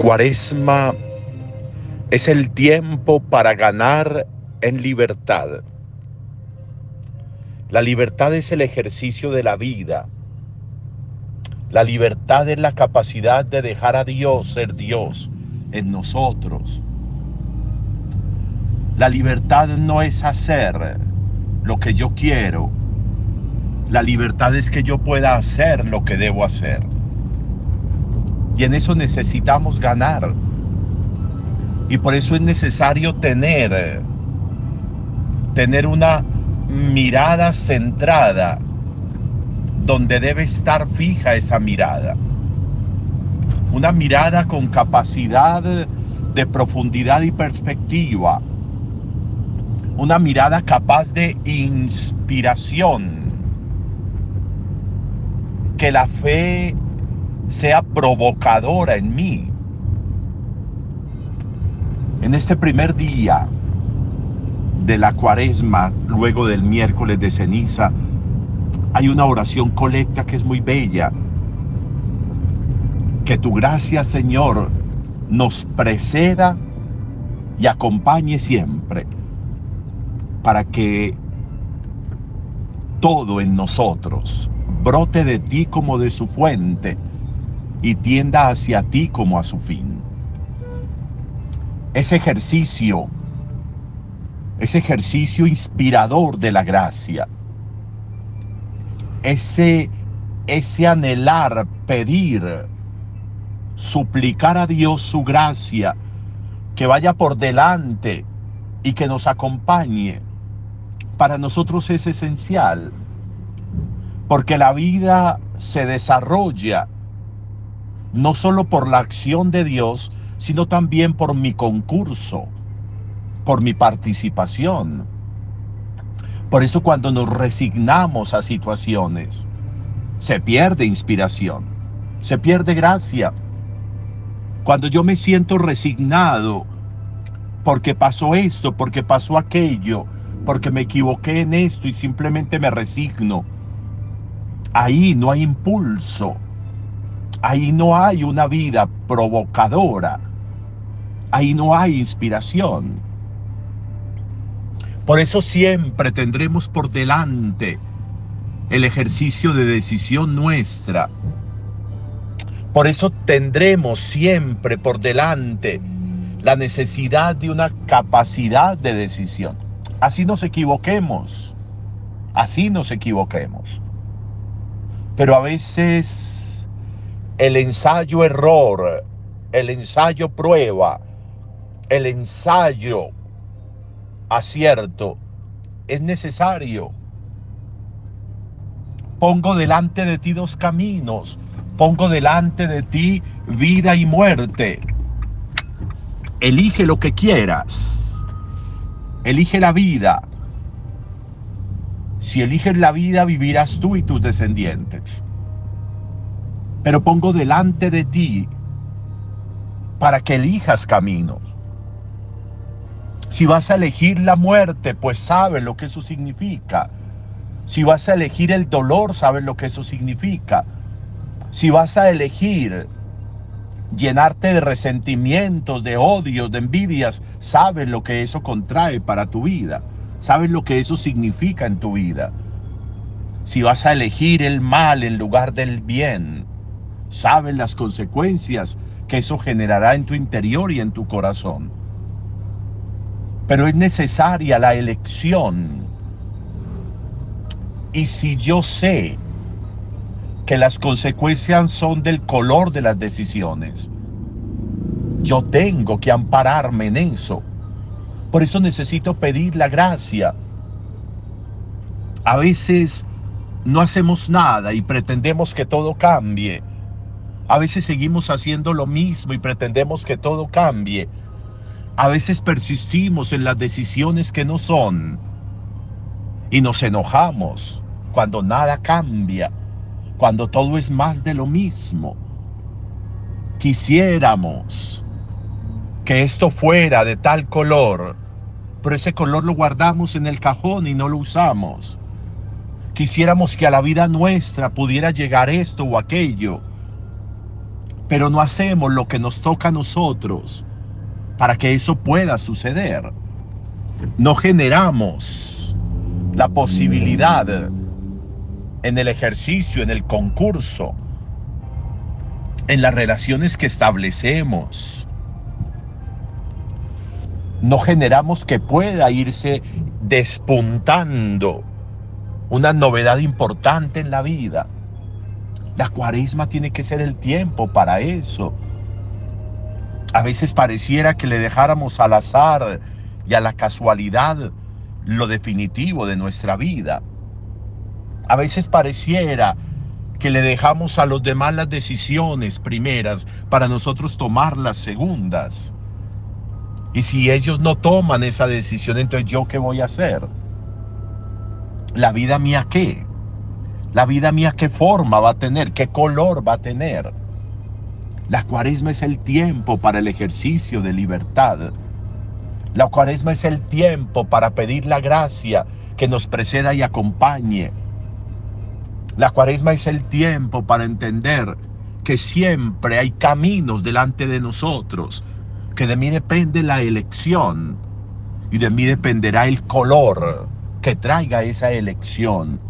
Cuaresma es el tiempo para ganar en libertad. La libertad es el ejercicio de la vida. La libertad es la capacidad de dejar a Dios ser Dios en nosotros. La libertad no es hacer lo que yo quiero. La libertad es que yo pueda hacer lo que debo hacer. Y en eso necesitamos ganar. Y por eso es necesario tener, tener una mirada centrada donde debe estar fija esa mirada. Una mirada con capacidad de profundidad y perspectiva. Una mirada capaz de inspiración. Que la fe sea provocadora en mí. En este primer día de la cuaresma, luego del miércoles de ceniza, hay una oración colecta que es muy bella. Que tu gracia, Señor, nos preceda y acompañe siempre para que todo en nosotros brote de ti como de su fuente y tienda hacia ti como a su fin. Ese ejercicio, ese ejercicio inspirador de la gracia, ese, ese anhelar, pedir, suplicar a Dios su gracia, que vaya por delante y que nos acompañe, para nosotros es esencial, porque la vida se desarrolla no solo por la acción de Dios, sino también por mi concurso, por mi participación. Por eso cuando nos resignamos a situaciones, se pierde inspiración, se pierde gracia. Cuando yo me siento resignado porque pasó esto, porque pasó aquello, porque me equivoqué en esto y simplemente me resigno, ahí no hay impulso, ahí no hay una vida provocadora, ahí no hay inspiración. Por eso siempre tendremos por delante el ejercicio de decisión nuestra. Por eso tendremos siempre por delante la necesidad de una capacidad de decisión. Así nos equivoquemos, así nos equivoquemos. Pero a veces el ensayo error, el ensayo prueba, el ensayo acierto es necesario. Pongo delante de ti dos caminos. Pongo delante de ti vida y muerte. Elige lo que quieras. Elige la vida. Si eliges la vida, vivirás tú y tus descendientes. Pero pongo delante de ti para que elijas caminos. Si vas a elegir la muerte, pues sabes lo que eso significa. Si vas a elegir el dolor, sabes lo que eso significa. Si vas a elegir llenarte de resentimientos, de odios, de envidias, sabes lo que eso contrae para tu vida. Sabes lo que eso significa en tu vida. Si vas a elegir el mal en lugar del bien, sabes las consecuencias que eso generará en tu interior y en tu corazón pero es necesaria la elección. Y si yo sé que las consecuencias son del color de las decisiones, yo tengo que ampararme en eso. Por eso necesito pedir la gracia. A veces no hacemos nada y pretendemos que todo cambie. A veces seguimos haciendo lo mismo y pretendemos que todo cambie. A veces persistimos en las decisiones que no son y nos enojamos cuando nada cambia, cuando todo es más de lo mismo. Quisiéramos que esto fuera de tal color, pero ese color lo guardamos en el cajón y no lo usamos. Quisiéramos que a la vida nuestra pudiera llegar esto o aquello, pero no hacemos lo que nos toca a nosotros para que eso pueda suceder. No generamos la posibilidad en el ejercicio, en el concurso, en las relaciones que establecemos. No generamos que pueda irse despuntando una novedad importante en la vida. La cuaresma tiene que ser el tiempo para eso. A veces pareciera que le dejáramos al azar y a la casualidad lo definitivo de nuestra vida. A veces pareciera que le dejamos a los demás las decisiones primeras para nosotros tomar las segundas. Y si ellos no toman esa decisión, entonces yo qué voy a hacer? ¿La vida mía qué? ¿La vida mía qué forma va a tener? ¿Qué color va a tener? La cuaresma es el tiempo para el ejercicio de libertad. La cuaresma es el tiempo para pedir la gracia que nos preceda y acompañe. La cuaresma es el tiempo para entender que siempre hay caminos delante de nosotros, que de mí depende la elección y de mí dependerá el color que traiga esa elección,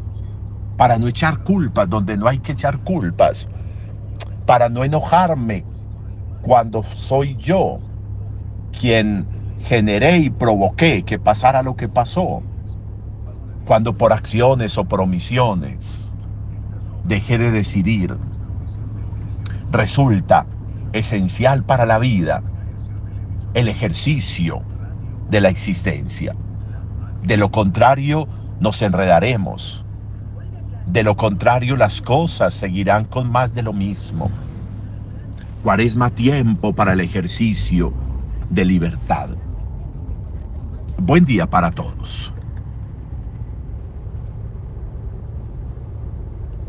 para no echar culpas donde no hay que echar culpas, para no enojarme cuando soy yo quien generé y provoqué que pasara lo que pasó, cuando por acciones o por omisiones dejé de decidir, resulta esencial para la vida el ejercicio de la existencia. De lo contrario, nos enredaremos. De lo contrario, las cosas seguirán con más de lo mismo. Cuaresma tiempo para el ejercicio de libertad. Buen día para todos.